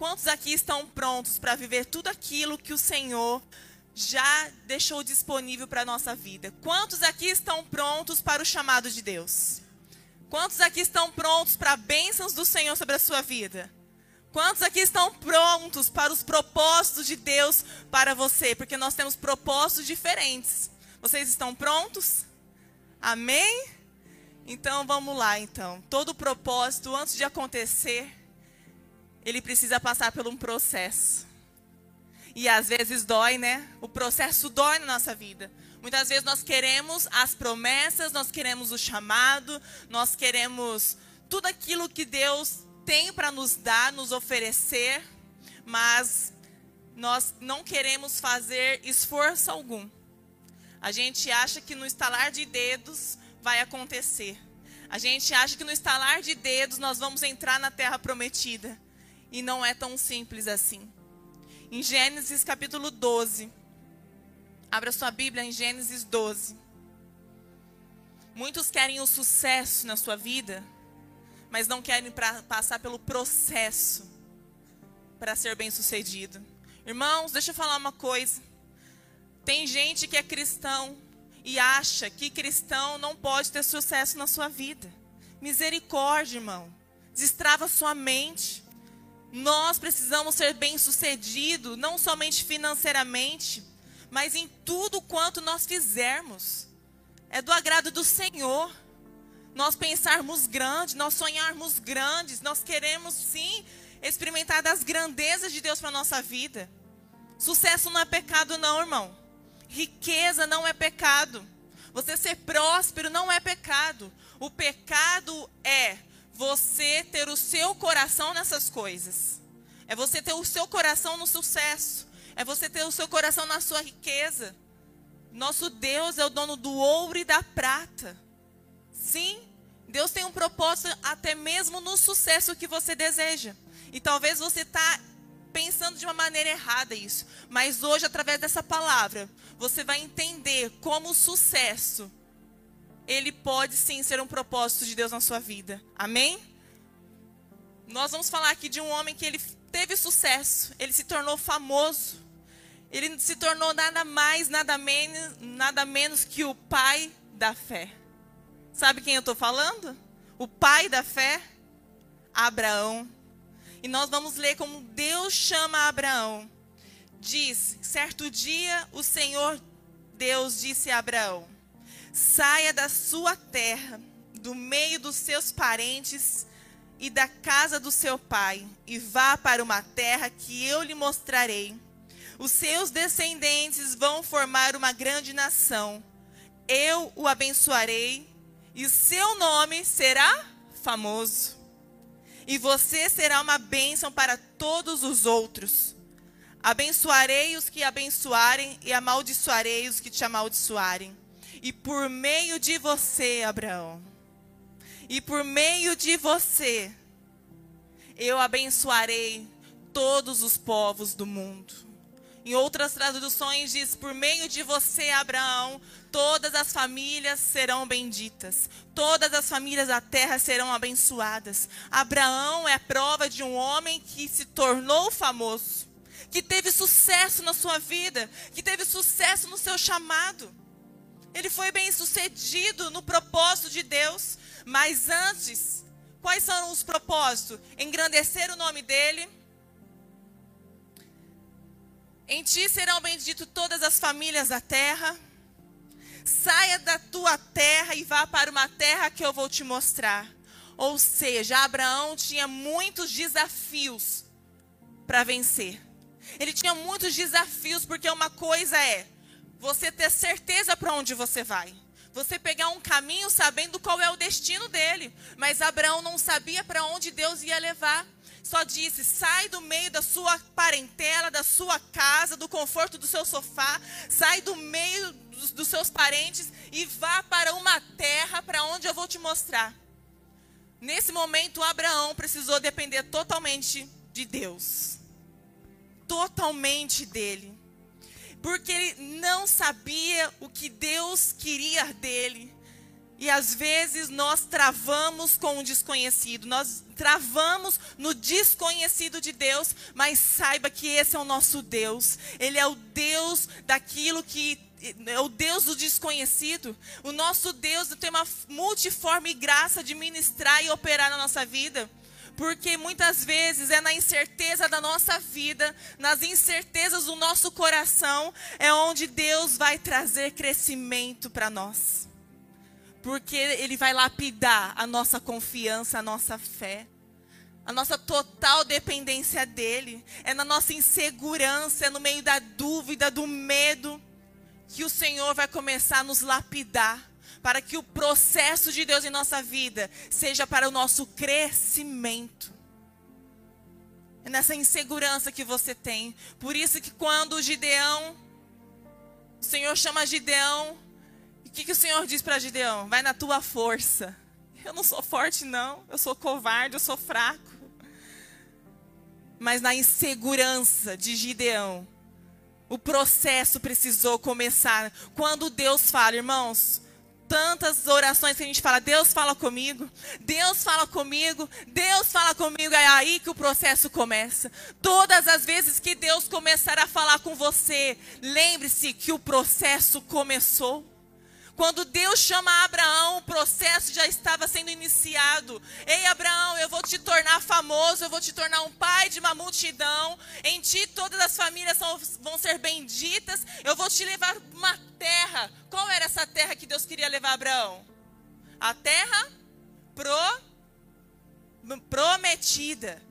Quantos aqui estão prontos para viver tudo aquilo que o Senhor já deixou disponível para a nossa vida? Quantos aqui estão prontos para o chamado de Deus? Quantos aqui estão prontos para bênçãos do Senhor sobre a sua vida? Quantos aqui estão prontos para os propósitos de Deus para você? Porque nós temos propósitos diferentes. Vocês estão prontos? Amém? Então vamos lá, então. Todo propósito antes de acontecer, ele precisa passar por um processo. E às vezes dói, né? O processo dói na nossa vida. Muitas vezes nós queremos as promessas, nós queremos o chamado, nós queremos tudo aquilo que Deus tem para nos dar, nos oferecer, mas nós não queremos fazer esforço algum. A gente acha que no estalar de dedos vai acontecer. A gente acha que no estalar de dedos nós vamos entrar na terra prometida. E não é tão simples assim. Em Gênesis capítulo 12. Abra sua Bíblia em Gênesis 12. Muitos querem o sucesso na sua vida, mas não querem pra, passar pelo processo para ser bem-sucedido. Irmãos, deixa eu falar uma coisa. Tem gente que é cristão e acha que cristão não pode ter sucesso na sua vida. Misericórdia, irmão. Destrava sua mente. Nós precisamos ser bem-sucedidos, não somente financeiramente, mas em tudo quanto nós fizermos. É do agrado do Senhor. Nós pensarmos grande, nós sonharmos grandes, nós queremos sim experimentar das grandezas de Deus para nossa vida. Sucesso não é pecado, não, irmão. Riqueza não é pecado. Você ser próspero não é pecado. O pecado é você ter o seu coração nessas coisas. É você ter o seu coração no sucesso. É você ter o seu coração na sua riqueza. Nosso Deus é o dono do ouro e da prata. Sim, Deus tem um propósito até mesmo no sucesso que você deseja. E talvez você está pensando de uma maneira errada isso. Mas hoje, através dessa palavra, você vai entender como o sucesso ele pode sim ser um propósito de Deus na sua vida. Amém? Nós vamos falar aqui de um homem que ele teve sucesso, ele se tornou famoso. Ele se tornou nada mais, nada menos, nada menos que o pai da fé. Sabe quem eu estou falando? O pai da fé, Abraão. E nós vamos ler como Deus chama Abraão. Diz: certo dia o Senhor Deus disse a Abraão: Saia da sua terra, do meio dos seus parentes e da casa do seu pai, e vá para uma terra que eu lhe mostrarei. Os seus descendentes vão formar uma grande nação. Eu o abençoarei, e seu nome será famoso. E você será uma bênção para todos os outros. Abençoarei os que abençoarem, e amaldiçoarei os que te amaldiçoarem. E por meio de você, Abraão, e por meio de você, eu abençoarei todos os povos do mundo. Em outras traduções diz: por meio de você, Abraão, todas as famílias serão benditas, todas as famílias da terra serão abençoadas. Abraão é a prova de um homem que se tornou famoso, que teve sucesso na sua vida, que teve sucesso no seu chamado. Ele foi bem sucedido no propósito de Deus. Mas antes, quais são os propósitos? Engrandecer o nome dele. Em ti serão benditas todas as famílias da terra. Saia da tua terra e vá para uma terra que eu vou te mostrar. Ou seja, Abraão tinha muitos desafios para vencer. Ele tinha muitos desafios, porque uma coisa é você ter certeza para onde você vai. Você pegar um caminho sabendo qual é o destino dele. Mas Abraão não sabia para onde Deus ia levar. Só disse: sai do meio da sua parentela, da sua casa, do conforto do seu sofá, sai do meio dos, dos seus parentes e vá para uma terra para onde eu vou te mostrar. Nesse momento, Abraão precisou depender totalmente de Deus. Totalmente dele porque ele não sabia o que Deus queria dele. E às vezes nós travamos com o desconhecido, nós travamos no desconhecido de Deus, mas saiba que esse é o nosso Deus. Ele é o Deus daquilo que é o Deus do desconhecido. O nosso Deus tem uma multiforme graça de ministrar e operar na nossa vida. Porque muitas vezes é na incerteza da nossa vida, nas incertezas do nosso coração, é onde Deus vai trazer crescimento para nós porque Ele vai lapidar a nossa confiança, a nossa fé, a nossa total dependência dEle. É na nossa insegurança, é no meio da dúvida, do medo, que o Senhor vai começar a nos lapidar, para que o processo de Deus em nossa vida seja para o nosso crescimento. É nessa insegurança que você tem. Por isso que quando o Gideão, o Senhor chama Gideão o que, que o Senhor diz para Gideão? Vai na tua força. Eu não sou forte, não. Eu sou covarde, eu sou fraco. Mas na insegurança de Gideão, o processo precisou começar. Quando Deus fala, irmãos, tantas orações que a gente fala, Deus fala comigo, Deus fala comigo, Deus fala comigo, é aí que o processo começa. Todas as vezes que Deus começar a falar com você, lembre-se que o processo começou. Quando Deus chama Abraão, o processo já estava sendo iniciado. Ei, Abraão, eu vou te tornar famoso, eu vou te tornar um pai de uma multidão. Em ti todas as famílias vão ser benditas. Eu vou te levar uma terra. Qual era essa terra que Deus queria levar Abraão? A terra pro, prometida.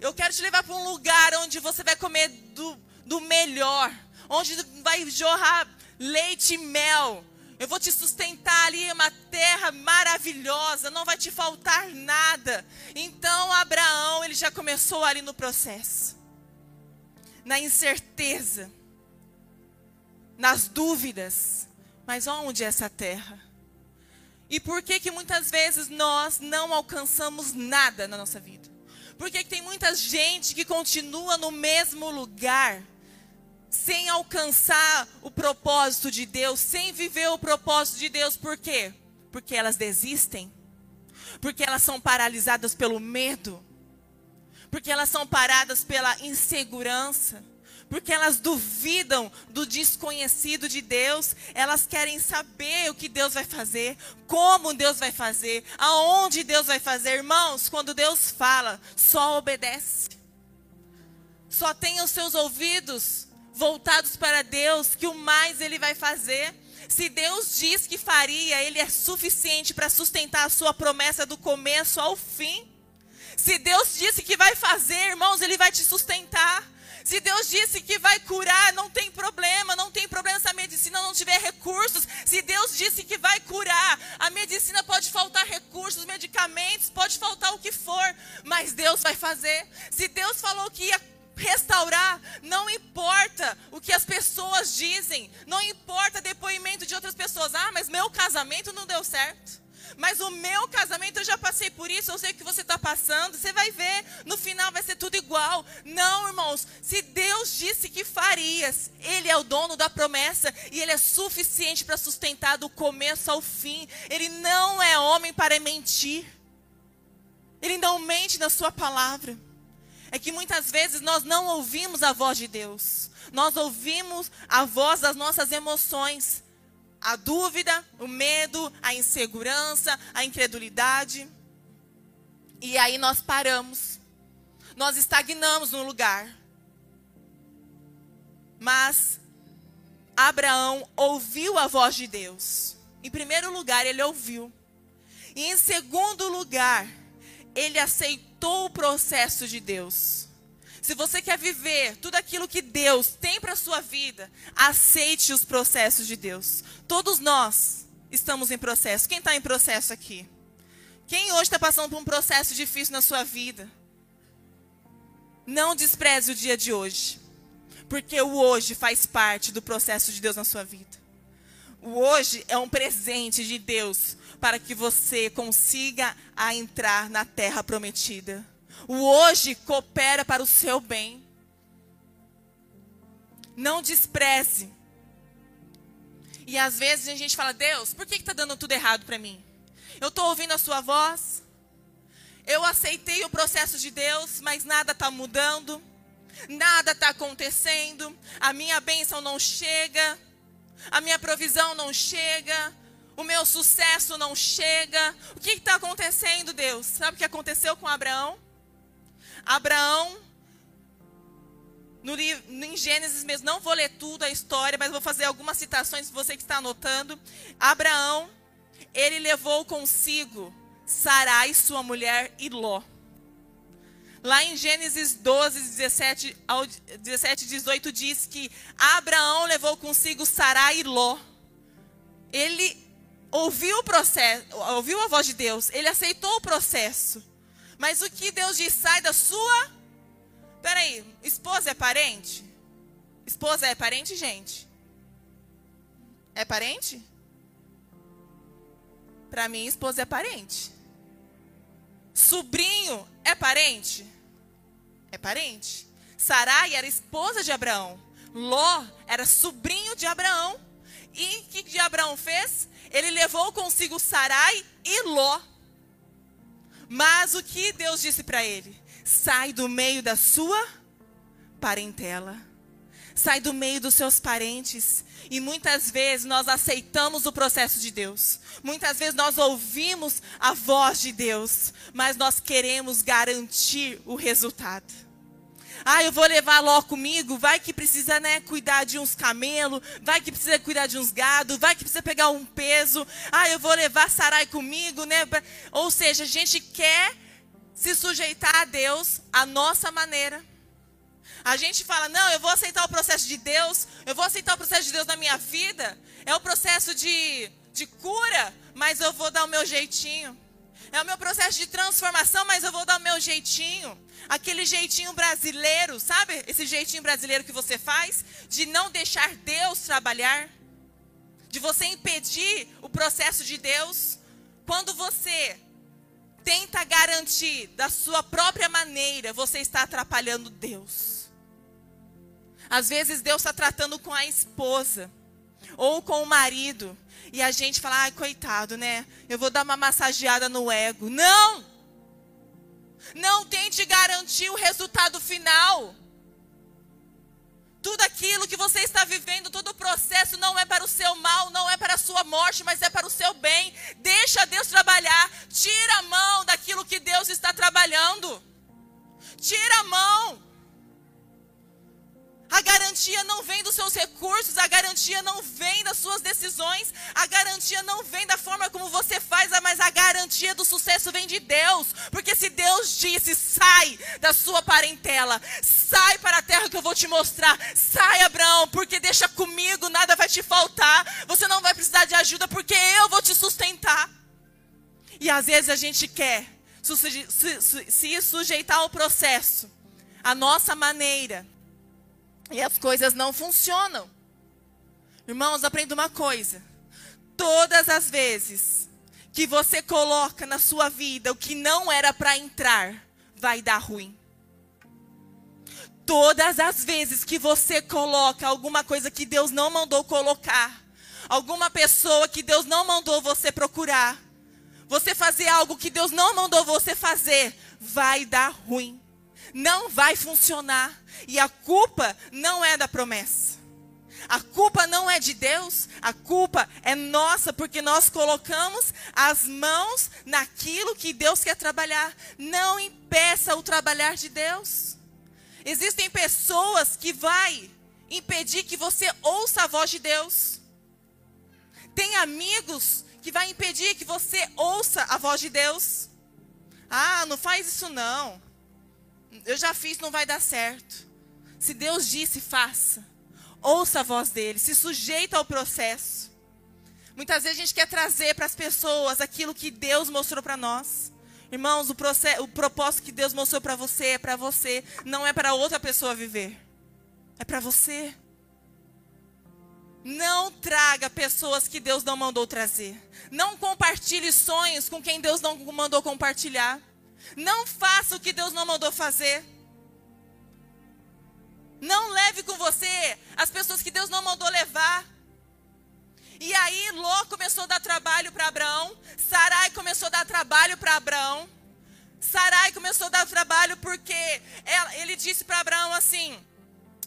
Eu quero te levar para um lugar onde você vai comer do, do melhor, onde vai jorrar leite e mel eu vou te sustentar ali uma terra maravilhosa, não vai te faltar nada. Então Abraão, ele já começou ali no processo. Na incerteza, nas dúvidas. Mas onde é essa terra? E por que que muitas vezes nós não alcançamos nada na nossa vida? Por que, que tem muita gente que continua no mesmo lugar? sem alcançar o propósito de Deus, sem viver o propósito de Deus, por quê? Porque elas desistem, porque elas são paralisadas pelo medo, porque elas são paradas pela insegurança, porque elas duvidam do desconhecido de Deus, elas querem saber o que Deus vai fazer, como Deus vai fazer, aonde Deus vai fazer. Irmãos, quando Deus fala, só obedece. Só tenha os seus ouvidos voltados para Deus, que o mais Ele vai fazer. Se Deus diz que faria, Ele é suficiente para sustentar a sua promessa do começo ao fim. Se Deus disse que vai fazer, irmãos, Ele vai te sustentar. Se Deus disse que vai curar, não tem problema, não tem problema se a medicina não tiver recursos. Se Deus disse que vai curar, a medicina pode faltar recursos, medicamentos, pode faltar o que for, mas Deus vai fazer. Se Deus falou que ia restaurar, não importa o que as pessoas dizem, não importa depoimento de outras pessoas. Ah, mas meu casamento não deu certo. Mas o meu casamento eu já passei por isso, eu sei que você está passando. Você vai ver, no final vai ser tudo igual. Não, irmãos, se Deus disse que farias, Ele é o dono da promessa e Ele é suficiente para sustentar do começo ao fim. Ele não é homem para mentir. Ele não mente na Sua palavra é que muitas vezes nós não ouvimos a voz de Deus. Nós ouvimos a voz das nossas emoções. A dúvida, o medo, a insegurança, a incredulidade. E aí nós paramos. Nós estagnamos no lugar. Mas Abraão ouviu a voz de Deus. Em primeiro lugar, ele ouviu. E em segundo lugar, ele aceitou o processo de Deus. Se você quer viver tudo aquilo que Deus tem para a sua vida, aceite os processos de Deus. Todos nós estamos em processo. Quem está em processo aqui? Quem hoje está passando por um processo difícil na sua vida? Não despreze o dia de hoje, porque o hoje faz parte do processo de Deus na sua vida. O hoje é um presente de Deus para que você consiga a entrar na terra prometida. O hoje coopera para o seu bem. Não despreze. E às vezes a gente fala, Deus, por que está dando tudo errado para mim? Eu estou ouvindo a sua voz, eu aceitei o processo de Deus, mas nada está mudando, nada está acontecendo, a minha bênção não chega, a minha provisão não chega, o meu sucesso não chega. O que está acontecendo, Deus? Sabe o que aconteceu com Abraão? Abraão, no, em Gênesis mesmo, não vou ler tudo a história, mas vou fazer algumas citações, você que está anotando. Abraão, ele levou consigo Sarai, sua mulher, e Ló. Lá em Gênesis 12, 17 ao 17, 18 diz que Abraão levou consigo Sarai e Ló. Ele ouviu o processo, ouviu a voz de Deus, ele aceitou o processo. Mas o que Deus diz sai da sua Peraí, esposa é parente? Esposa é parente, gente? É parente? Para mim, esposa é parente. Sobrinho é parente? É parente. Sarai era esposa de Abraão. Ló era sobrinho de Abraão. E o que, que Abraão fez? Ele levou consigo Sarai e Ló. Mas o que Deus disse para ele? Sai do meio da sua parentela. Sai do meio dos seus parentes. E muitas vezes nós aceitamos o processo de Deus. Muitas vezes nós ouvimos a voz de Deus, mas nós queremos garantir o resultado. Ah, eu vou levar Ló comigo, vai que precisa, né, cuidar de uns camelos, vai que precisa cuidar de uns gado, vai que precisa pegar um peso. Ah, eu vou levar Sarai comigo, né? Ou seja, a gente quer se sujeitar a Deus à nossa maneira. A gente fala, não, eu vou aceitar o processo de Deus, eu vou aceitar o processo de Deus na minha vida. É o processo de, de cura, mas eu vou dar o meu jeitinho. É o meu processo de transformação, mas eu vou dar o meu jeitinho. Aquele jeitinho brasileiro, sabe? Esse jeitinho brasileiro que você faz de não deixar Deus trabalhar, de você impedir o processo de Deus. Quando você tenta garantir da sua própria maneira, você está atrapalhando Deus. Às vezes Deus está tratando com a esposa ou com o marido e a gente fala, ai, coitado, né? Eu vou dar uma massageada no ego. Não! Não tente garantir o resultado final. Tudo aquilo que você está vivendo, todo o processo não é para o seu mal, não é para a sua morte, mas é para o seu bem. Deixa Deus trabalhar. Tira a mão daquilo que Deus está trabalhando. Tira a mão. A garantia não vem dos seus recursos, a garantia não vem das suas decisões, a garantia não vem da forma como você faz, mas a garantia do sucesso vem de Deus. Porque se Deus disse, sai da sua parentela, sai para a terra que eu vou te mostrar, sai, Abraão, porque deixa comigo, nada vai te faltar, você não vai precisar de ajuda, porque eu vou te sustentar. E às vezes a gente quer se sujeitar ao processo, a nossa maneira e as coisas não funcionam. Irmãos, aprenda uma coisa. Todas as vezes que você coloca na sua vida o que não era para entrar, vai dar ruim. Todas as vezes que você coloca alguma coisa que Deus não mandou colocar, alguma pessoa que Deus não mandou você procurar, você fazer algo que Deus não mandou você fazer, vai dar ruim. Não vai funcionar. E a culpa não é da promessa. A culpa não é de Deus, a culpa é nossa, porque nós colocamos as mãos naquilo que Deus quer trabalhar. Não impeça o trabalhar de Deus. Existem pessoas que vai impedir que você ouça a voz de Deus. Tem amigos que vai impedir que você ouça a voz de Deus. Ah, não faz isso não. Eu já fiz, não vai dar certo. Se Deus disse, faça. Ouça a voz dele, se sujeita ao processo. Muitas vezes a gente quer trazer para as pessoas aquilo que Deus mostrou para nós. Irmãos, o, processo, o propósito que Deus mostrou para você é para você, não é para outra pessoa viver. É para você. Não traga pessoas que Deus não mandou trazer. Não compartilhe sonhos com quem Deus não mandou compartilhar. Não faça o que Deus não mandou fazer. Não leve com você as pessoas que Deus não mandou levar. E aí Ló começou a dar trabalho para Abraão, Sarai começou a dar trabalho para Abraão. Sarai começou a dar trabalho porque ela, ele disse para Abraão assim: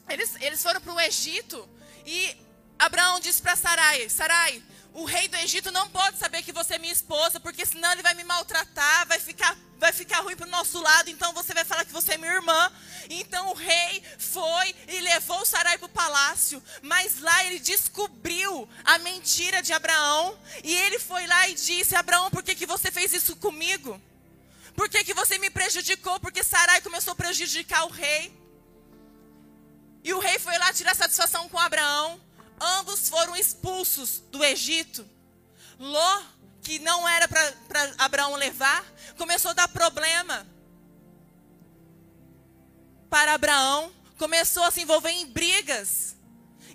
eles, eles foram para o Egito e Abraão disse para Sarai: Sarai, o rei do Egito não pode saber que você é minha esposa, porque senão ele vai me maltratar, vai ficar, vai ficar ruim para o nosso lado, então você vai falar que você é minha irmã. Então o rei foi e levou Sarai para o palácio, mas lá ele descobriu a mentira de Abraão, e ele foi lá e disse: Abraão, por que, que você fez isso comigo? Por que, que você me prejudicou? Porque Sarai começou a prejudicar o rei. E o rei foi lá tirar satisfação com Abraão. Ambos foram expulsos do Egito. Ló, que não era para Abraão levar, começou a dar problema para Abraão, começou a se envolver em brigas.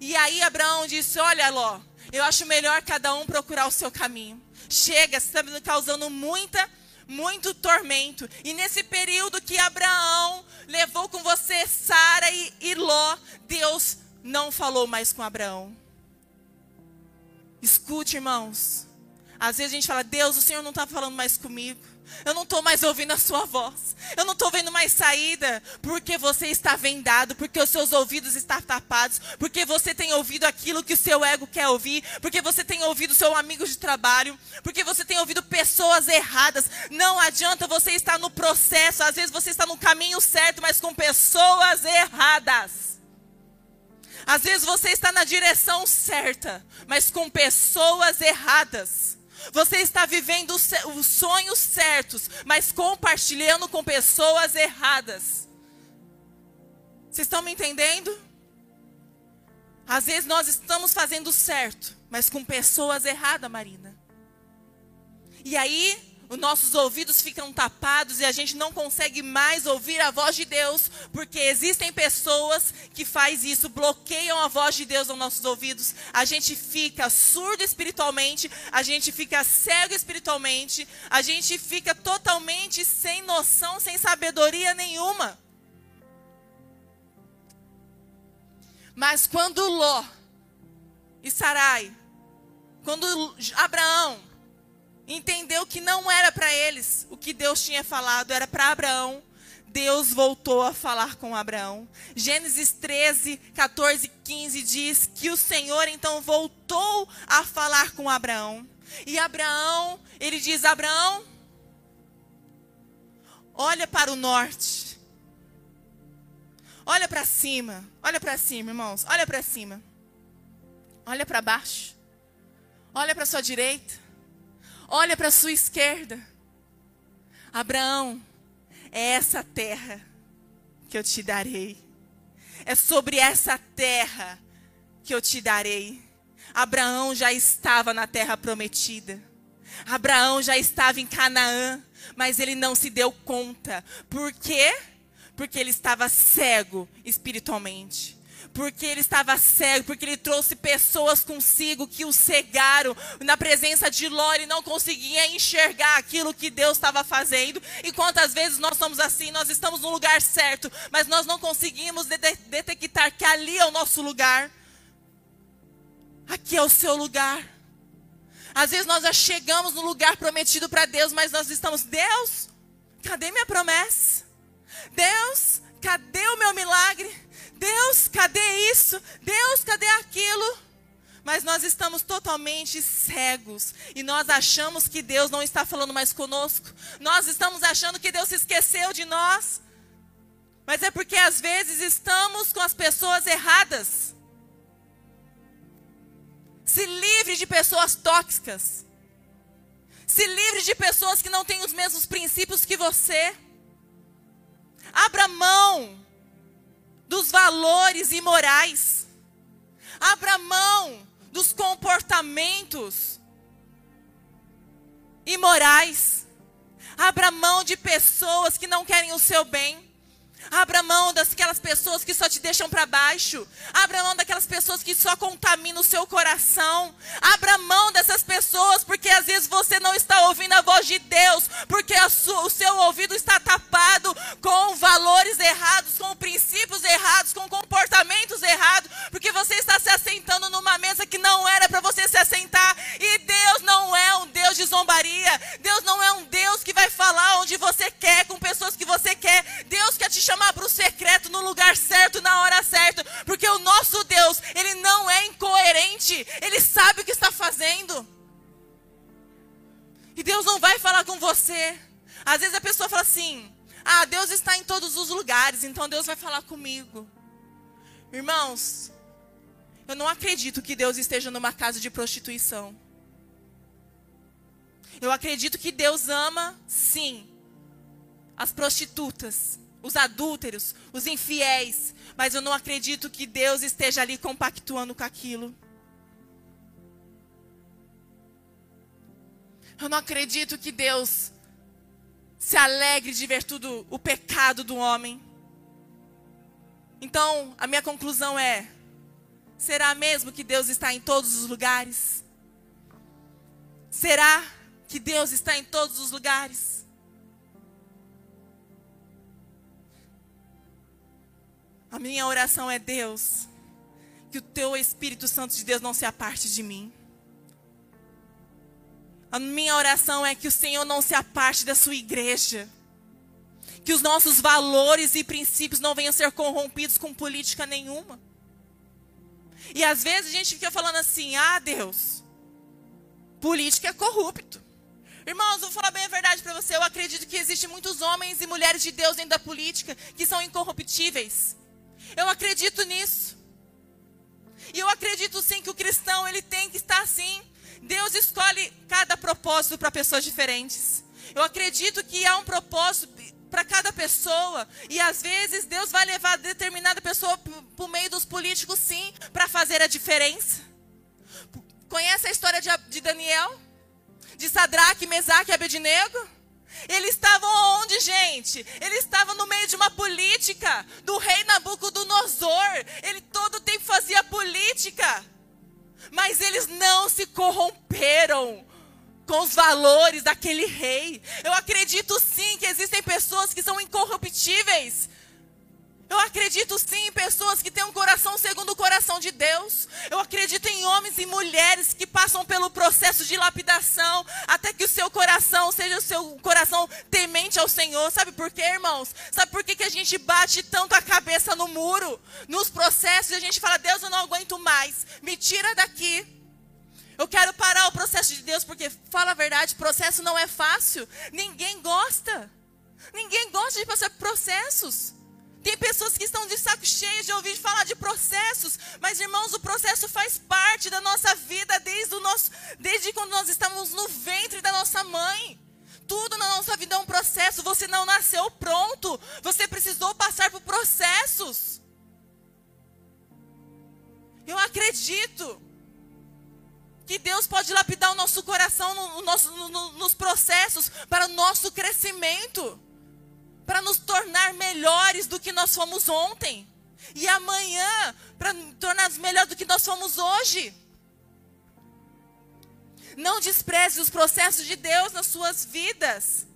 E aí Abraão disse: Olha, Ló, eu acho melhor cada um procurar o seu caminho. Chega, você está me causando muita, muito tormento. E nesse período que Abraão levou com você Sara e, e Ló, Deus não falou mais com Abraão. Escute, irmãos. Às vezes a gente fala, Deus, o Senhor não está falando mais comigo. Eu não estou mais ouvindo a sua voz. Eu não estou vendo mais saída. Porque você está vendado. Porque os seus ouvidos estão tapados. Porque você tem ouvido aquilo que o seu ego quer ouvir. Porque você tem ouvido seu amigo de trabalho. Porque você tem ouvido pessoas erradas. Não adianta você estar no processo. Às vezes você está no caminho certo, mas com pessoas erradas. Às vezes você está na direção certa, mas com pessoas erradas. Você está vivendo os sonhos certos, mas compartilhando com pessoas erradas. Vocês estão me entendendo? Às vezes nós estamos fazendo certo, mas com pessoas erradas, Marina. E aí, os nossos ouvidos ficam tapados e a gente não consegue mais ouvir a voz de Deus, porque existem pessoas que faz isso, bloqueiam a voz de Deus aos nossos ouvidos. A gente fica surdo espiritualmente, a gente fica cego espiritualmente, a gente fica totalmente sem noção, sem sabedoria nenhuma. Mas quando Ló e Sarai, quando Abraão entendeu que não era para eles o que Deus tinha falado, era para Abraão. Deus voltou a falar com Abraão. Gênesis 13, 14, 15 diz que o Senhor então voltou a falar com Abraão. E Abraão, ele diz: Abraão, olha para o norte. Olha para cima. Olha para cima, irmãos. Olha para cima. Olha para baixo. Olha para sua direita. Olha para a sua esquerda. Abraão, é essa terra que eu te darei. É sobre essa terra que eu te darei. Abraão já estava na terra prometida. Abraão já estava em Canaã, mas ele não se deu conta. Por quê? Porque ele estava cego espiritualmente porque ele estava cego, porque ele trouxe pessoas consigo que o cegaram. Na presença de Ló, ele não conseguia enxergar aquilo que Deus estava fazendo. E quantas vezes nós somos assim, nós estamos no lugar certo, mas nós não conseguimos de detectar que ali é o nosso lugar. Aqui é o seu lugar. Às vezes nós já chegamos no lugar prometido para Deus, mas nós estamos, Deus, cadê minha promessa? Deus, cadê o meu milagre? Deus, cadê isso? Deus, cadê aquilo? Mas nós estamos totalmente cegos e nós achamos que Deus não está falando mais conosco. Nós estamos achando que Deus se esqueceu de nós. Mas é porque às vezes estamos com as pessoas erradas. Se livre de pessoas tóxicas. Se livre de pessoas que não têm os mesmos princípios que você. Abra mão dos valores imorais. Abra mão dos comportamentos imorais. Abra mão de pessoas que não querem o seu bem. Abra mão daquelas pessoas que só te deixam para baixo. Abra mão daquelas pessoas que só contaminam o seu coração. Abra mão dessas pessoas, porque às vezes você não está ouvindo a voz de Deus, porque o seu ouvido está tapado com valores errados, com princípios errados, com comportamentos errados, porque você está se assentando numa mesa que não era para você se assentar. E Deus não é um Deus de zombaria. Deus não é um Deus que vai falar onde você quer, com pessoas que você quer. Deus quer te certo na hora certa, porque o nosso Deus, ele não é incoerente, ele sabe o que está fazendo. E Deus não vai falar com você. Às vezes a pessoa fala assim: "Ah, Deus está em todos os lugares, então Deus vai falar comigo". Irmãos, eu não acredito que Deus esteja numa casa de prostituição. Eu acredito que Deus ama, sim, as prostitutas, os adúlteros, os infiéis, mas eu não acredito que Deus esteja ali compactuando com aquilo. Eu não acredito que Deus se alegre de ver tudo o pecado do homem. Então, a minha conclusão é: será mesmo que Deus está em todos os lugares? Será que Deus está em todos os lugares. A minha oração é Deus, que o teu Espírito Santo de Deus não se aparte de mim. A minha oração é que o Senhor não se aparte da sua igreja. Que os nossos valores e princípios não venham a ser corrompidos com política nenhuma. E às vezes a gente fica falando assim: ah, Deus, política é corrupto. Irmãos, vou falar bem a verdade para você. Eu acredito que existem muitos homens e mulheres de Deus dentro da política que são incorruptíveis. Eu acredito nisso. E eu acredito sim que o cristão ele tem que estar assim. Deus escolhe cada propósito para pessoas diferentes. Eu acredito que há um propósito para cada pessoa. E às vezes Deus vai levar determinada pessoa o meio dos políticos, sim, para fazer a diferença. Conhece a história de, de Daniel? de Sadraque, Mesaque e Abednego? Eles estavam onde, gente? Eles estavam no meio de uma política do rei Nabucodonosor. Ele todo tempo fazia política. Mas eles não se corromperam com os valores daquele rei. Eu acredito sim que existem pessoas que são incorruptíveis, eu acredito sim em pessoas que têm um coração segundo o coração de Deus. Eu acredito em homens e mulheres que passam pelo processo de lapidação até que o seu coração seja o seu coração temente ao Senhor. Sabe por quê, irmãos? Sabe por quê que a gente bate tanto a cabeça no muro? Nos processos a gente fala: Deus, eu não aguento mais. Me tira daqui. Eu quero parar o processo de Deus porque, fala a verdade, processo não é fácil. Ninguém gosta. Ninguém gosta de passar por processos. Tem pessoas que estão de saco cheio de ouvir falar de processos, mas irmãos, o processo faz parte da nossa vida desde o nosso, desde quando nós estamos no ventre da nossa mãe. Tudo na nossa vida é um processo. Você não nasceu pronto. Você precisou passar por processos. Eu acredito que Deus pode lapidar o nosso coração no, no no, nos processos para o nosso crescimento para nos tornar melhores do que nós fomos ontem. E amanhã, para tornar-nos melhores do que nós fomos hoje. Não despreze os processos de Deus nas suas vidas.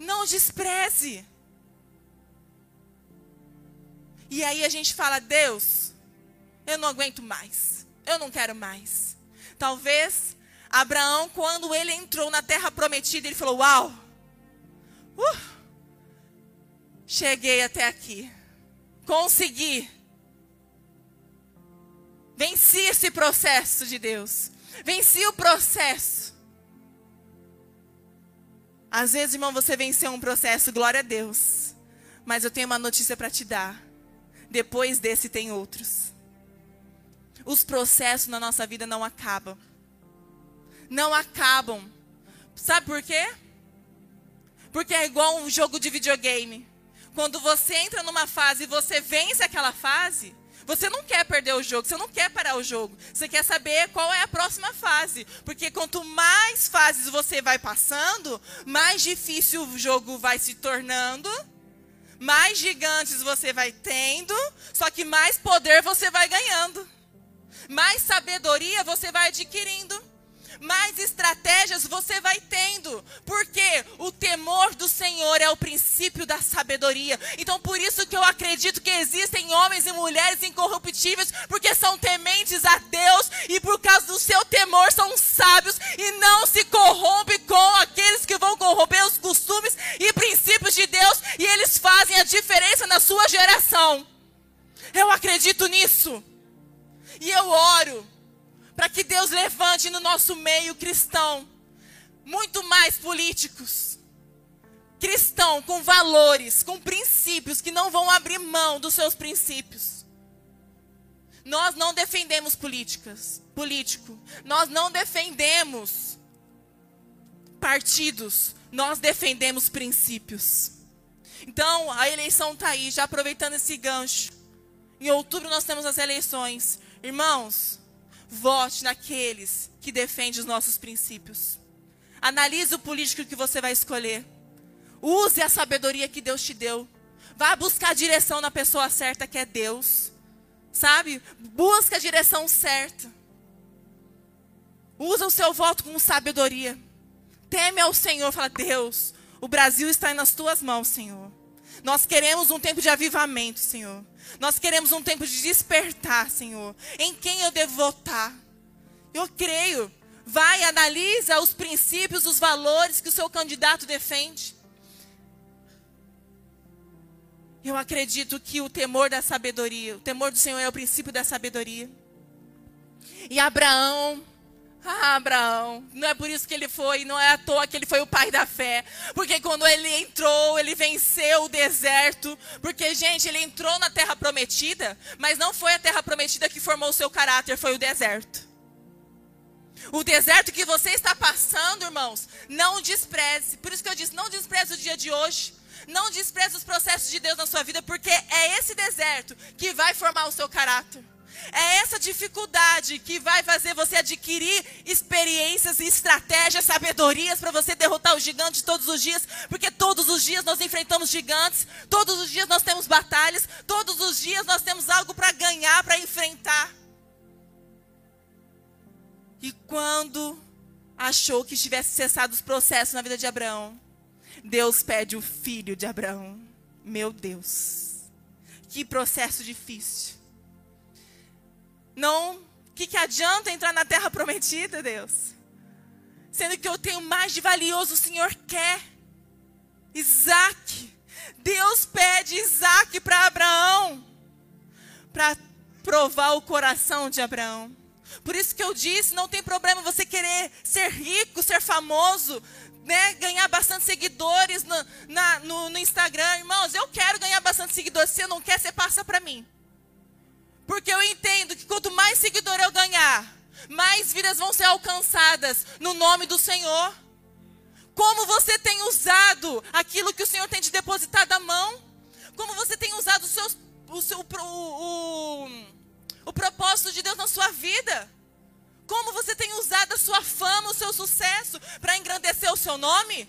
Não despreze. E aí a gente fala: Deus, eu não aguento mais. Eu não quero mais. Talvez Abraão, quando ele entrou na terra prometida, ele falou: Uau! Uh, Cheguei até aqui. Consegui. Venci esse processo de Deus. Venci o processo. Às vezes, irmão, você venceu um processo, glória a Deus. Mas eu tenho uma notícia para te dar. Depois desse, tem outros. Os processos na nossa vida não acabam. Não acabam. Sabe por quê? Porque é igual um jogo de videogame. Quando você entra numa fase e você vence aquela fase, você não quer perder o jogo, você não quer parar o jogo. Você quer saber qual é a próxima fase. Porque quanto mais fases você vai passando, mais difícil o jogo vai se tornando, mais gigantes você vai tendo, só que mais poder você vai ganhando. Mais sabedoria você vai adquirindo mais estratégias você vai tendo, porque o temor do Senhor é o princípio da sabedoria. Então, por isso que eu acredito que existem homens e mulheres incorruptíveis, porque são tementes a Deus e por causa do seu temor são sábios e não se corrompe com aqueles que vão corromper os costumes e princípios de Deus e eles fazem a diferença na sua geração. Eu acredito nisso. E eu oro para que Deus levante no nosso meio cristão muito mais políticos. Cristão com valores, com princípios que não vão abrir mão dos seus princípios. Nós não defendemos políticas, político. Nós não defendemos partidos. Nós defendemos princípios. Então, a eleição está aí, já aproveitando esse gancho. Em outubro nós temos as eleições. Irmãos, vote naqueles que defendem os nossos princípios. Analise o político que você vai escolher. Use a sabedoria que Deus te deu. Vá buscar a direção na pessoa certa, que é Deus. Sabe? Busca a direção certa. Usa o seu voto com sabedoria. Teme ao Senhor. Fala, Deus, o Brasil está nas tuas mãos, Senhor. Nós queremos um tempo de avivamento, Senhor. Nós queremos um tempo de despertar, Senhor. Em quem eu devo votar? Eu creio. Vai, analisa os princípios, os valores que o seu candidato defende. Eu acredito que o temor da sabedoria, o temor do Senhor é o princípio da sabedoria. E Abraão ah, Abraão, não é por isso que ele foi, não é à toa que ele foi o pai da fé. Porque quando ele entrou, ele venceu o deserto. Porque, gente, ele entrou na terra prometida, mas não foi a terra prometida que formou o seu caráter, foi o deserto. O deserto que você está passando, irmãos, não despreze. Por isso que eu disse, não despreze o dia de hoje. Não despreze os processos de Deus na sua vida, porque é esse deserto que vai formar o seu caráter. É essa dificuldade que vai fazer você adquirir experiências, estratégias, sabedorias para você derrotar os gigantes todos os dias, porque todos os dias nós enfrentamos gigantes, todos os dias nós temos batalhas, todos os dias nós temos algo para ganhar, para enfrentar. E quando achou que tivesse cessado os processos na vida de Abraão, Deus pede o filho de Abraão. Meu Deus, que processo difícil. Não, que, que adianta entrar na terra prometida, Deus? Sendo que eu tenho mais de valioso, o Senhor quer. Isaac. Deus pede Isaac para Abraão. Para provar o coração de Abraão. Por isso que eu disse, não tem problema você querer ser rico, ser famoso, né, ganhar bastante seguidores no, na, no, no Instagram. Irmãos, eu quero ganhar bastante seguidores. Se você não quer, você passa para mim. Porque eu entendo que quanto mais seguidor eu ganhar, mais vidas vão ser alcançadas no nome do Senhor. Como você tem usado aquilo que o Senhor tem te depositado à mão? Como você tem usado os seus, o, seu, o, o, o propósito de Deus na sua vida? Como você tem usado a sua fama, o seu sucesso para engrandecer o seu nome?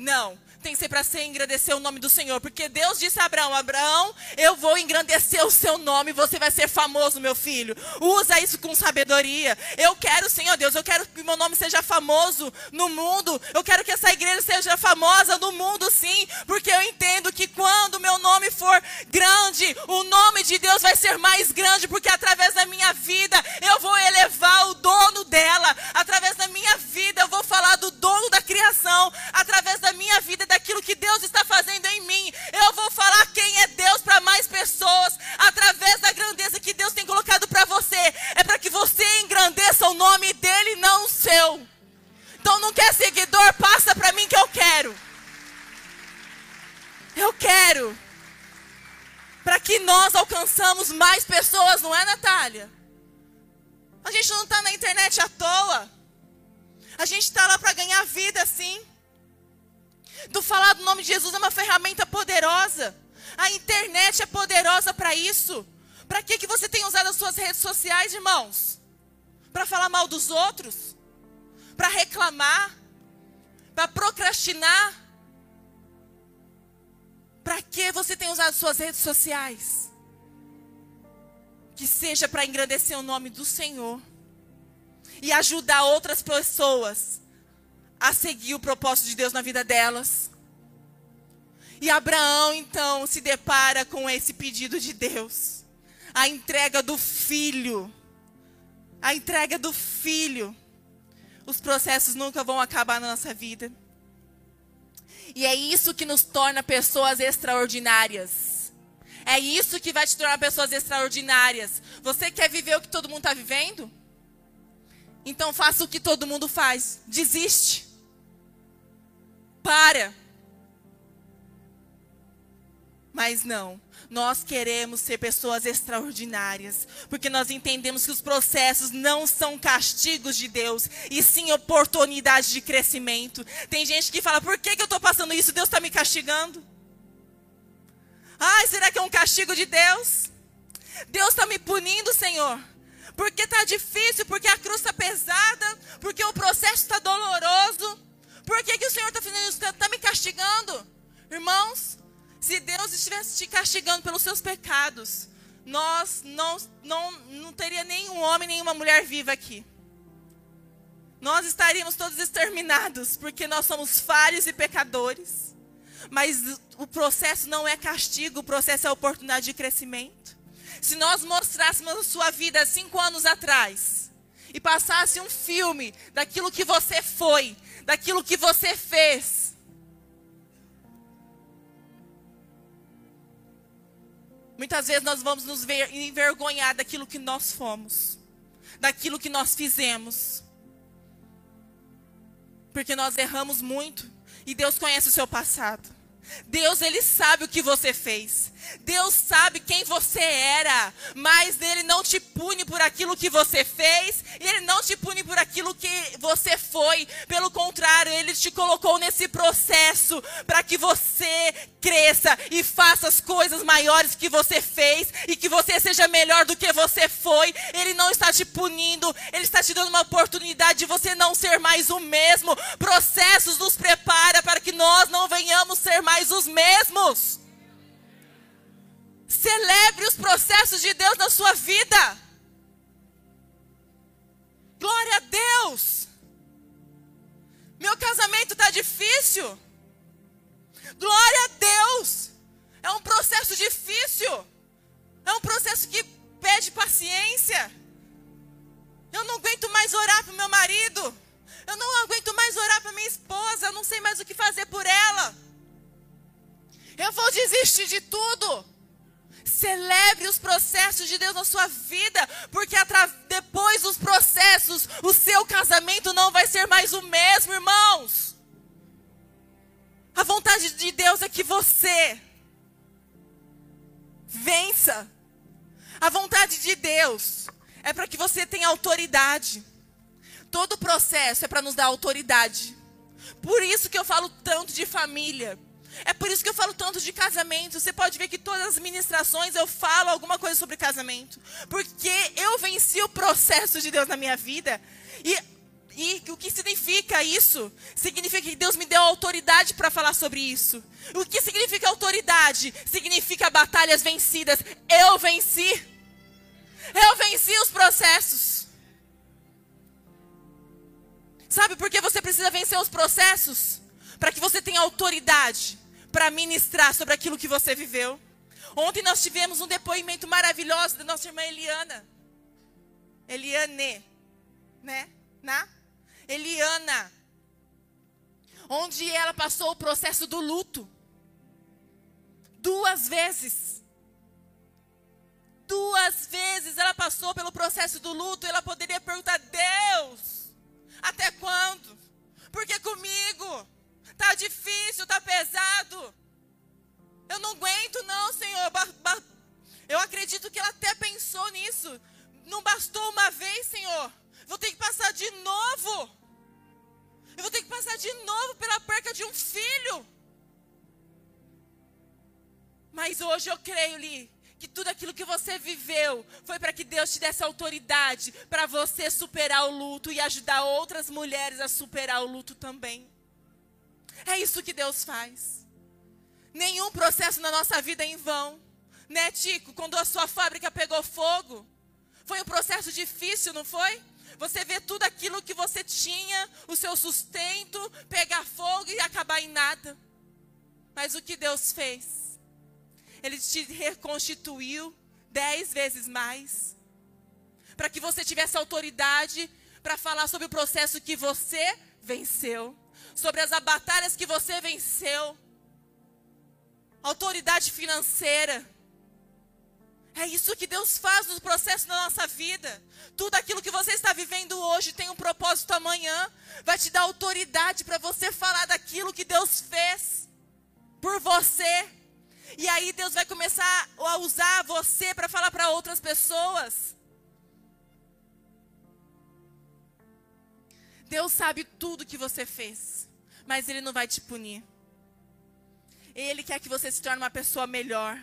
Não tem que ser para ser engrandecer o nome do Senhor. Porque Deus disse a Abraão: Abraão, eu vou engrandecer o seu nome, você vai ser famoso, meu filho. Usa isso com sabedoria. Eu quero, Senhor Deus, eu quero que meu nome seja famoso no mundo. Eu quero que essa igreja seja famosa no mundo, sim. Porque eu entendo que quando meu nome for grande, o nome de Deus vai ser mais grande. Porque através da minha vida eu vou elevar o dono dela. Através da minha vida eu vou falar do dono da criação. Através da minha vida daquilo que Deus está fazendo em mim. Eu vou falar quem é Deus para mais pessoas, através da grandeza que Deus tem colocado para você. É para que você engrandeça o nome dele, não o seu. Então não quer seguidor, passa para mim que eu quero. Eu quero. Para que nós alcançamos mais pessoas, não é, Natália? A gente não está na internet à toa. A gente está lá para ganhar vida, sim. Do falar do nome de Jesus é uma ferramenta poderosa. A internet é poderosa para isso. Para que, que você tem usado as suas redes sociais, irmãos? Para falar mal dos outros? Para reclamar? Para procrastinar? Para que você tem usado suas redes sociais? Que seja para engrandecer o nome do Senhor e ajudar outras pessoas a seguir o propósito de Deus na vida delas. E Abraão então se depara com esse pedido de Deus, a entrega do filho. A entrega do filho. Os processos nunca vão acabar na nossa vida. E é isso que nos torna pessoas extraordinárias. É isso que vai te tornar pessoas extraordinárias. Você quer viver o que todo mundo está vivendo? Então faça o que todo mundo faz. Desiste. Para. Mas não. Nós queremos ser pessoas extraordinárias, porque nós entendemos que os processos não são castigos de Deus, e sim oportunidades de crescimento. Tem gente que fala: por que, que eu estou passando isso? Deus está me castigando. Ai, será que é um castigo de Deus? Deus está me punindo, Senhor. Porque está difícil, porque a cruz está pesada, porque o processo está doloroso. Por que, que o Senhor está fazendo isso? Está me castigando? Irmãos, se Deus estivesse te castigando pelos seus pecados, nós não, não, não teria nenhum homem, nenhuma mulher viva aqui. Nós estaríamos todos exterminados, porque nós somos falhos e pecadores. Mas o processo não é castigo, o processo é oportunidade de crescimento. Se nós mostrássemos a sua vida cinco anos atrás e passasse um filme daquilo que você foi, daquilo que você fez, Muitas vezes nós vamos nos ver envergonhar daquilo que nós fomos, daquilo que nós fizemos. Porque nós erramos muito e Deus conhece o seu passado. Deus, ele sabe o que você fez. Deus sabe quem você era, mas ele não te pune por aquilo que você fez, e ele não te pune por aquilo que você foi. Pelo contrário, ele te colocou nesse processo para que você cresça e faça as coisas maiores que você fez e que você seja melhor do que você foi. Ele não está te punindo, ele está te dando uma oportunidade de você não ser mais o mesmo. Processos nos prepara para que nós não venhamos ser mais os mesmos. Celebre os processos de Deus na sua vida. Glória a Deus. Meu casamento está difícil. Glória a Deus. É um processo difícil. É um processo que pede paciência. Eu não aguento mais orar para meu marido. Eu não aguento mais orar para minha esposa. Eu não sei mais o que fazer por ela. Eu vou desistir de tudo. Celebre os processos de Deus na sua vida, porque depois dos processos, o seu casamento não vai ser mais o mesmo, irmãos. A vontade de Deus é que você vença. A vontade de Deus é para que você tenha autoridade. Todo processo é para nos dar autoridade. Por isso que eu falo tanto de família. É por isso que eu falo tanto de casamento. Você pode ver que todas as ministrações eu falo alguma coisa sobre casamento. Porque eu venci o processo de Deus na minha vida. E, e o que significa isso? Significa que Deus me deu autoridade para falar sobre isso. O que significa autoridade? Significa batalhas vencidas. Eu venci. Eu venci os processos. Sabe por que você precisa vencer os processos? Para que você tenha autoridade para ministrar sobre aquilo que você viveu. Ontem nós tivemos um depoimento maravilhoso da nossa irmã Eliana. Eliane, né? Na? Eliana. Onde ela passou o processo do luto. Duas vezes. Duas vezes ela passou pelo processo do luto. Ela poderia perguntar: Deus, até quando? Porque comigo? Tá difícil, tá pesado. Eu não aguento, não, Senhor. Eu acredito que ela até pensou nisso. Não bastou uma vez, Senhor. Vou ter que passar de novo. Eu vou ter que passar de novo pela perca de um filho. Mas hoje eu creio, Li, que tudo aquilo que você viveu foi para que Deus te desse autoridade para você superar o luto e ajudar outras mulheres a superar o luto também. É isso que Deus faz. Nenhum processo na nossa vida é em vão. Né, Tico? Quando a sua fábrica pegou fogo, foi um processo difícil, não foi? Você vê tudo aquilo que você tinha, o seu sustento, pegar fogo e acabar em nada. Mas o que Deus fez? Ele te reconstituiu dez vezes mais. Para que você tivesse autoridade para falar sobre o processo que você venceu sobre as batalhas que você venceu, autoridade financeira. É isso que Deus faz no processo da nossa vida. Tudo aquilo que você está vivendo hoje tem um propósito amanhã. Vai te dar autoridade para você falar daquilo que Deus fez por você. E aí Deus vai começar a usar você para falar para outras pessoas. Deus sabe tudo que você fez, mas Ele não vai te punir. Ele quer que você se torne uma pessoa melhor.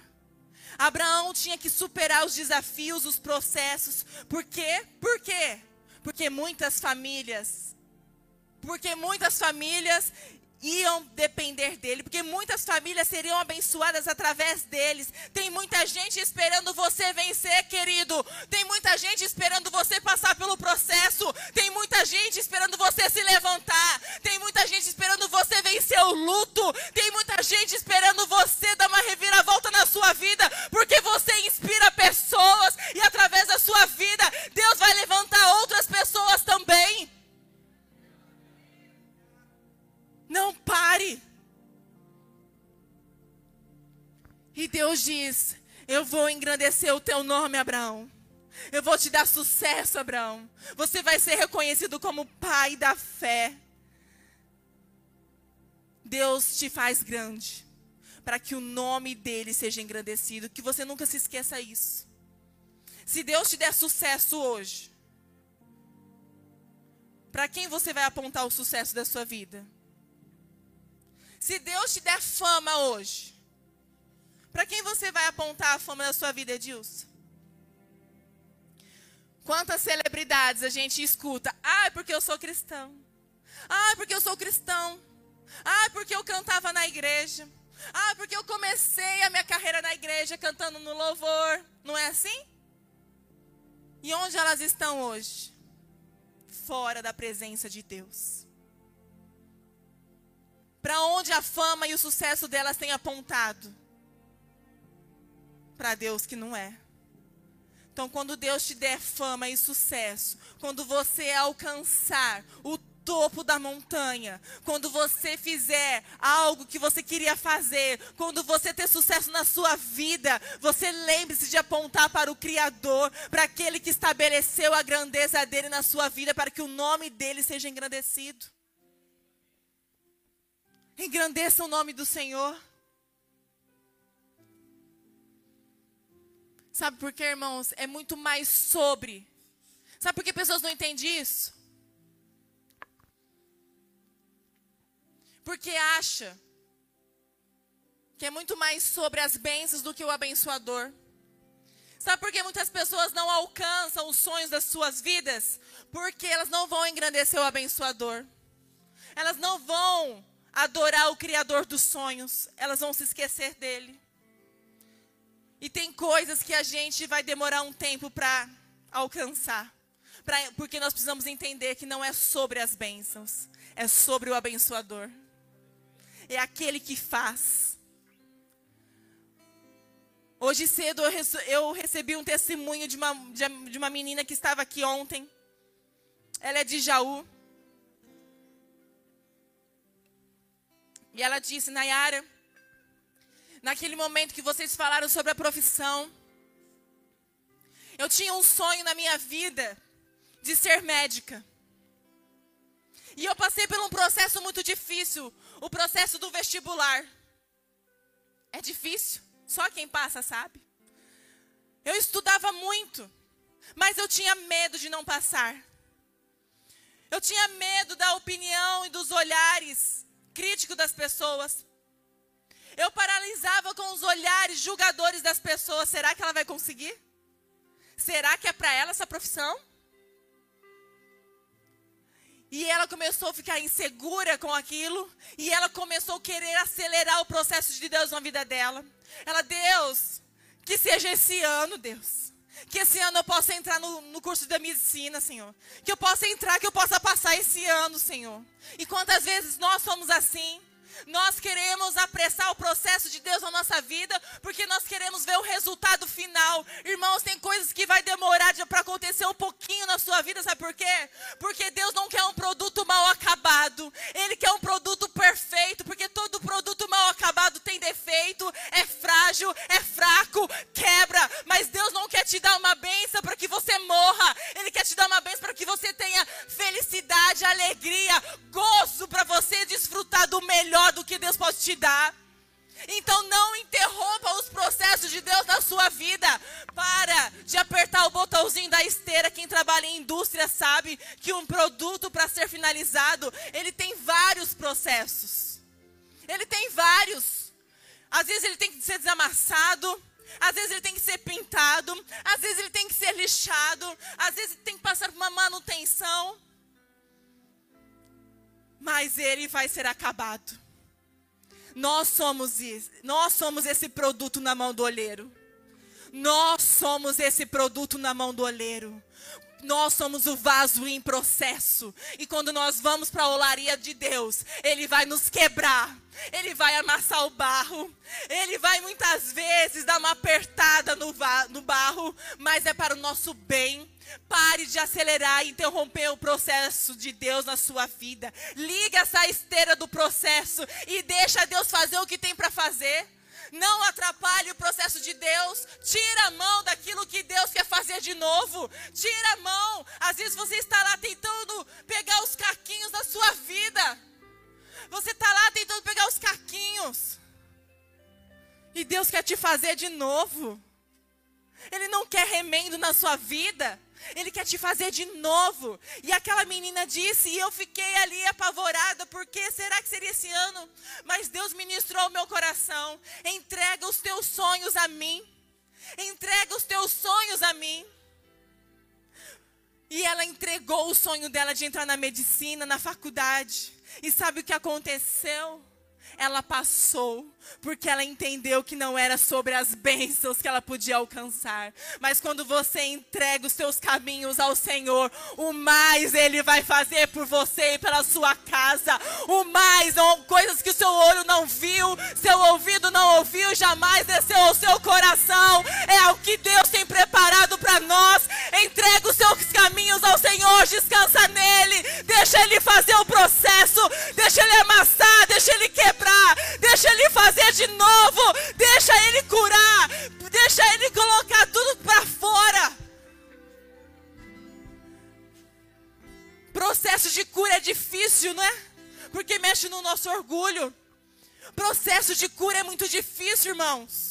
Abraão tinha que superar os desafios, os processos. Por quê? Por quê? Porque muitas famílias, porque muitas famílias iam depender dele, porque muitas famílias seriam abençoadas através deles. Tem muita gente esperando você vencer, querido. Tem muita gente esperando você passar pelo processo. Tem muita gente esperando você se levantar. Tem muita gente esperando você vencer o luto. Tem muita gente esperando você dar uma reviravolta na sua vida, porque você inspira pessoas e através da sua vida Deus vai levantar outras pessoas também. Não pare. E Deus diz: Eu vou engrandecer o teu nome, Abraão. Eu vou te dar sucesso, Abraão. Você vai ser reconhecido como pai da fé. Deus te faz grande para que o nome dele seja engrandecido. Que você nunca se esqueça isso. Se Deus te der sucesso hoje, para quem você vai apontar o sucesso da sua vida? Se Deus te der fama hoje, para quem você vai apontar a fama da sua vida, Edilson? Quantas celebridades a gente escuta? Ah, porque eu sou cristão. Ah, porque eu sou cristão. Ah, porque eu cantava na igreja. Ah, porque eu comecei a minha carreira na igreja cantando no louvor. Não é assim? E onde elas estão hoje? Fora da presença de Deus para onde a fama e o sucesso delas têm apontado? Para Deus que não é. Então, quando Deus te der fama e sucesso, quando você alcançar o topo da montanha, quando você fizer algo que você queria fazer, quando você ter sucesso na sua vida, você lembre-se de apontar para o Criador, para aquele que estabeleceu a grandeza dele na sua vida, para que o nome dele seja engrandecido. Engrandeça o nome do Senhor. Sabe por quê, irmãos? É muito mais sobre. Sabe por que pessoas não entendem isso? Porque acha que é muito mais sobre as bênçãos do que o abençoador. Sabe por que muitas pessoas não alcançam os sonhos das suas vidas? Porque elas não vão engrandecer o abençoador. Elas não vão adorar o Criador dos sonhos, elas vão se esquecer dele. E tem coisas que a gente vai demorar um tempo para alcançar. Pra, porque nós precisamos entender que não é sobre as bênçãos, é sobre o abençoador. É aquele que faz. Hoje cedo eu, recebi um testemunho de uma, de uma menina que estava aqui ontem. Ela é de Jaú. E ela disse: Nayara, naquele momento que vocês falaram sobre a profissão, eu tinha um sonho na minha vida de ser médica. E eu passei por um processo muito difícil, o processo do vestibular. É difícil, só quem passa sabe. Eu estudava muito, mas eu tinha medo de não passar. Eu tinha medo da opinião e dos olhares crítico das pessoas. Eu paralisava com os olhares julgadores das pessoas. Será que ela vai conseguir? Será que é para ela essa profissão? E ela começou a ficar insegura com aquilo. E ela começou a querer acelerar o processo de Deus na vida dela. Ela, Deus, que seja esse ano, Deus. Que esse ano eu possa entrar no, no, curso da medicina, Senhor. Que eu possa entrar, que eu possa passar esse ano, Senhor. E quantas vezes nós somos assim? Nós queremos apressar o processo de Deus na nossa vida, porque nós queremos ver o resultado final. Irmãos, tem coisas que vai demorar para acontecer um pouquinho na sua vida, sabe por quê? Porque Deus não quer um produto mal acabado. Ele quer um produto perfeito, porque todo produto mal acabado tem defeito, é frágil, é fraco, quebra. Mas Deus não quer te dar uma benção para que você morra. Ele quer te dar uma benção para que você tenha felicidade, alegria, gozo para você desfrutar do melhor do que Deus pode te dar. Então não interrompa os processos de Deus na sua vida. Para de apertar o botãozinho da esteira. Quem trabalha em indústria sabe que um produto para ser finalizado, ele tem vários processos. Ele tem vários. Às vezes ele tem que ser desamassado, às vezes ele tem que ser pintado, às vezes ele tem que ser lixado, às vezes ele tem que passar por uma manutenção. Mas ele vai ser acabado. Nós somos, nós somos esse produto na mão do olheiro. Nós somos esse produto na mão do olheiro. Nós somos o vaso em processo. E quando nós vamos para a olaria de Deus, Ele vai nos quebrar. Ele vai amassar o barro. Ele vai muitas vezes dar uma apertada no, no barro. Mas é para o nosso bem. Pare de acelerar e interromper o processo de Deus na sua vida. Liga essa esteira do processo e deixa Deus fazer o que tem para fazer. Não atrapalhe o processo de Deus. Tira a mão daquilo que Deus quer fazer de novo. Tira a mão. Às vezes você está lá tentando pegar os caquinhos da sua vida. Você está lá tentando pegar os caquinhos. E Deus quer te fazer de novo. Ele não quer remendo na sua vida. Ele quer te fazer de novo. E aquela menina disse, e eu fiquei ali apavorada, porque será que seria esse ano? Mas Deus ministrou o meu coração. Entrega os teus sonhos a mim. Entrega os teus sonhos a mim. E ela entregou o sonho dela de entrar na medicina, na faculdade. E sabe o que aconteceu? Ela passou, porque ela entendeu que não era sobre as bênçãos que ela podia alcançar. Mas quando você entrega os seus caminhos ao Senhor, o mais Ele vai fazer por você e pela sua casa. O mais, coisas que o seu olho não viu, seu ouvido não ouviu, jamais desceu ao seu coração. É o que Deus preparado para nós. Entrega os seus caminhos ao Senhor, descansa nele, deixa Ele fazer o processo, deixa Ele amassar, deixa Ele quebrar deixa Ele fazer de novo, deixa Ele curar, deixa Ele colocar tudo para fora. Processo de cura é difícil, não é? Porque mexe no nosso orgulho. Processo de cura é muito difícil, irmãos.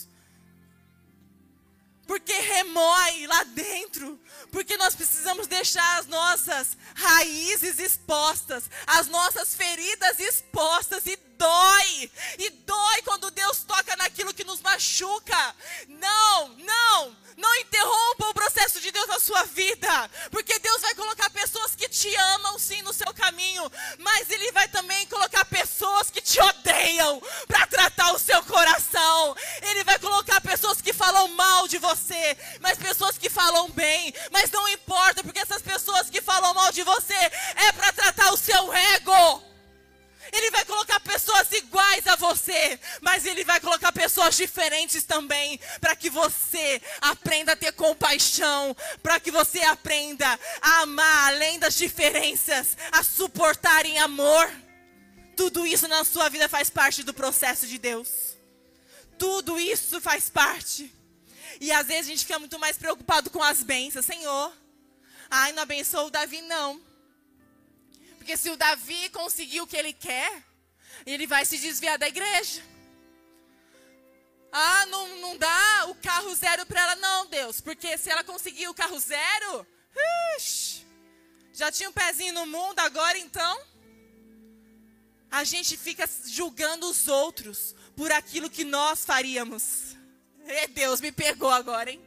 Porque remói lá dentro. Porque nós precisamos deixar as nossas raízes expostas, as nossas feridas expostas e dói. E dói quando Deus toca naquilo que nos machuca. Não, não, não interrompa o processo de Deus na sua vida. Porque Deus vai colocar pessoas que te amam sim no seu caminho, mas ele vai também colocar pessoas que te odeiam para tratar o seu coração. Ele vai colocar pessoas que falam mal de você, mas pessoas que falam bem, mas não importa, porque essas pessoas que falam mal de você é para tratar o seu ego. Ele vai colocar pessoas iguais a você, mas Ele vai colocar pessoas diferentes também, para que você aprenda a ter compaixão, para que você aprenda a amar além das diferenças, a suportar em amor. Tudo isso na sua vida faz parte do processo de Deus. Tudo isso faz parte. E às vezes a gente fica muito mais preocupado com as bênçãos. Senhor, ai, não abençoou o Davi, não. Porque se o Davi conseguir o que ele quer, ele vai se desviar da igreja. Ah, não, não dá o carro zero para ela, não, Deus. Porque se ela conseguir o carro zero, já tinha um pezinho no mundo, agora então. A gente fica julgando os outros por aquilo que nós faríamos. E Deus me pegou agora, hein?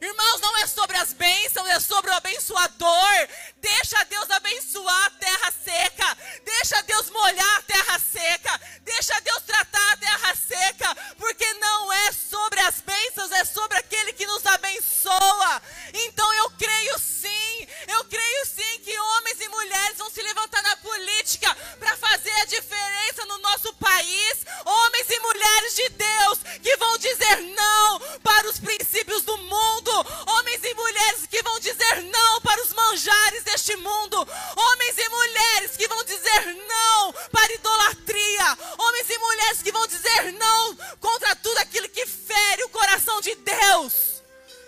Irmãos, não é sobre as bênçãos, é sobre o abençoador. Deixa Deus abençoar a terra seca. Deixa Deus molhar a terra seca. Deixa Deus tratar a terra seca. Porque não é sobre as bênçãos, é sobre aquele que nos abençoa. Então eu creio sim, eu creio sim que homens e mulheres vão se levantar na política para fazer a diferença no nosso país. Homens e mulheres de Deus que vão dizer não para os princípios do mundo mundo, homens e mulheres que vão dizer não para os manjares deste mundo, homens e mulheres que vão dizer não para idolatria, homens e mulheres que vão dizer não contra tudo aquilo que fere o coração de Deus,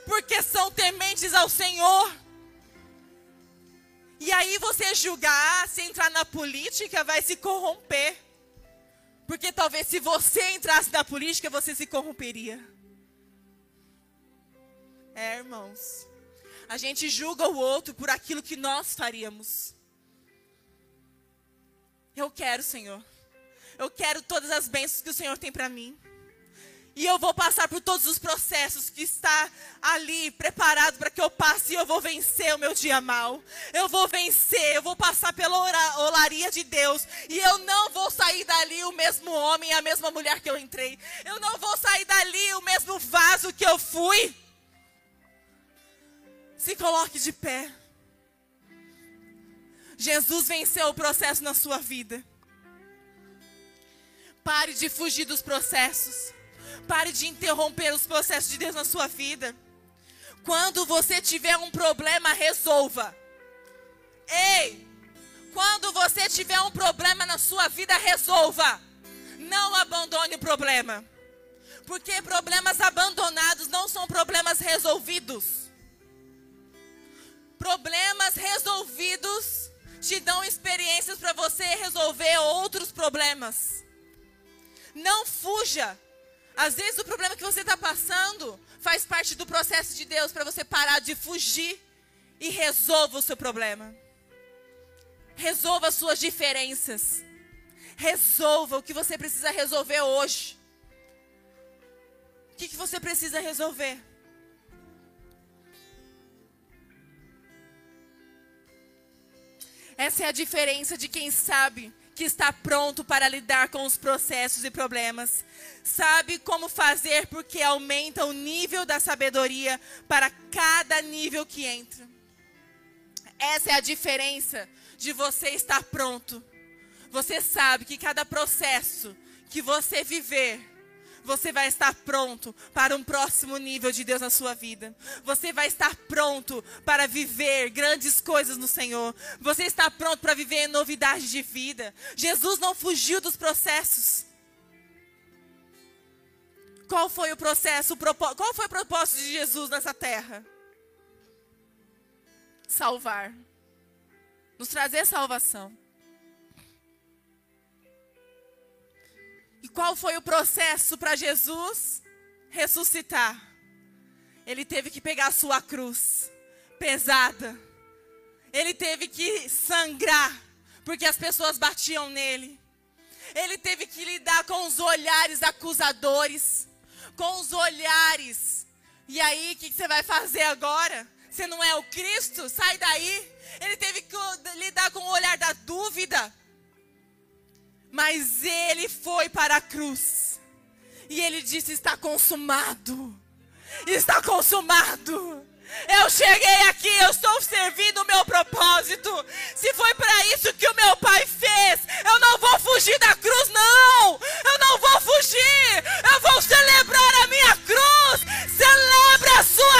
porque são tementes ao Senhor. E aí você julgar, se entrar na política, vai se corromper. Porque talvez se você entrasse na política, você se corromperia. É, irmãos. A gente julga o outro por aquilo que nós faríamos. Eu quero, Senhor. Eu quero todas as bênçãos que o Senhor tem para mim. E eu vou passar por todos os processos que está ali preparado para que eu passe e eu vou vencer o meu dia mal. Eu vou vencer, eu vou passar pela olaria de Deus e eu não vou sair dali o mesmo homem, a mesma mulher que eu entrei. Eu não vou sair dali o mesmo vaso que eu fui. Se coloque de pé. Jesus venceu o processo na sua vida. Pare de fugir dos processos. Pare de interromper os processos de Deus na sua vida. Quando você tiver um problema, resolva. Ei! Quando você tiver um problema na sua vida, resolva. Não abandone o problema. Porque problemas abandonados não são problemas resolvidos. Problemas resolvidos te dão experiências para você resolver outros problemas. Não fuja às vezes o problema que você está passando faz parte do processo de Deus para você parar de fugir e resolva o seu problema. Resolva as suas diferenças. Resolva o que você precisa resolver hoje. O que, que você precisa resolver? Essa é a diferença de quem sabe que está pronto para lidar com os processos e problemas. Sabe como fazer porque aumenta o nível da sabedoria para cada nível que entra. Essa é a diferença de você estar pronto. Você sabe que cada processo que você viver você vai estar pronto para um próximo nível de Deus na sua vida. Você vai estar pronto para viver grandes coisas no Senhor. Você está pronto para viver novidades de vida. Jesus não fugiu dos processos. Qual foi o processo? Qual foi o propósito de Jesus nessa terra? Salvar. Nos trazer salvação. Qual foi o processo para Jesus ressuscitar? Ele teve que pegar a sua cruz pesada. Ele teve que sangrar, porque as pessoas batiam nele. Ele teve que lidar com os olhares acusadores, com os olhares. E aí, o que você vai fazer agora? Você não é o Cristo? Sai daí. Ele teve que lidar com o olhar da dúvida. Mas ele foi para a cruz. E ele disse: Está consumado. Está consumado. Eu cheguei aqui, eu estou servindo o meu propósito. Se foi para isso que o meu pai fez, eu não vou fugir da cruz, não. Eu não vou fugir. Eu vou celebrar a minha cruz. Celebre a sua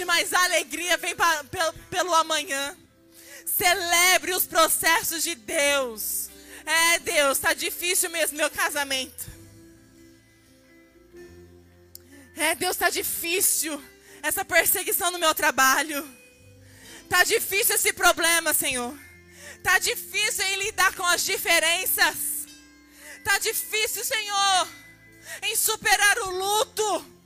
noite, mas a alegria vem pra, pelo, pelo amanhã. Celebre os processos de Deus. É, Deus, está difícil mesmo meu casamento. É, Deus, está difícil essa perseguição no meu trabalho. Está difícil esse problema, Senhor. Está difícil em lidar com as diferenças. Está difícil, Senhor, em superar o luto.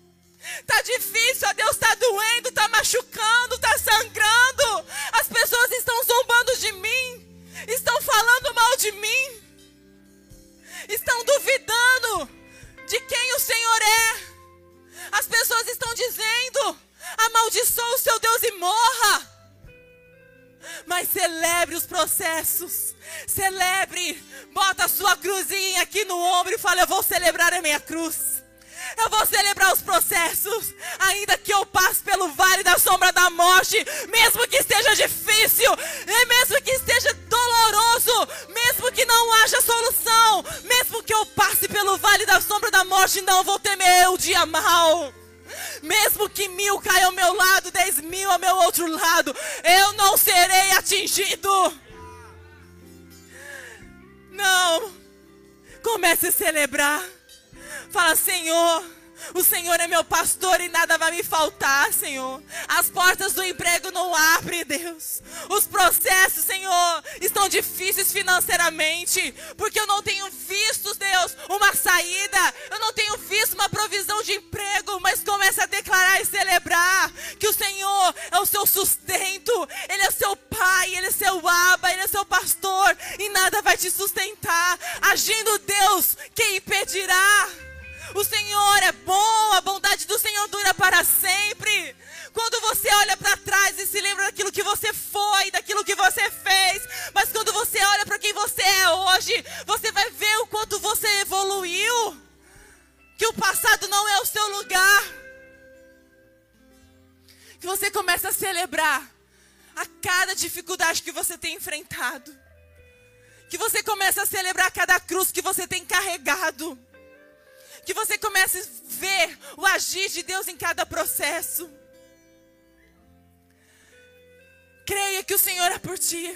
Tá difícil, ó Deus, está doendo, está machucando, está sangrando. As pessoas estão zombando de mim, estão falando mal de mim, estão duvidando de quem o Senhor é. As pessoas estão dizendo: amaldiçoa o seu Deus e morra. Mas celebre os processos. Celebre. Bota a sua cruzinha aqui no ombro e fala: Eu vou celebrar a minha cruz. Eu vou celebrar os processos, ti.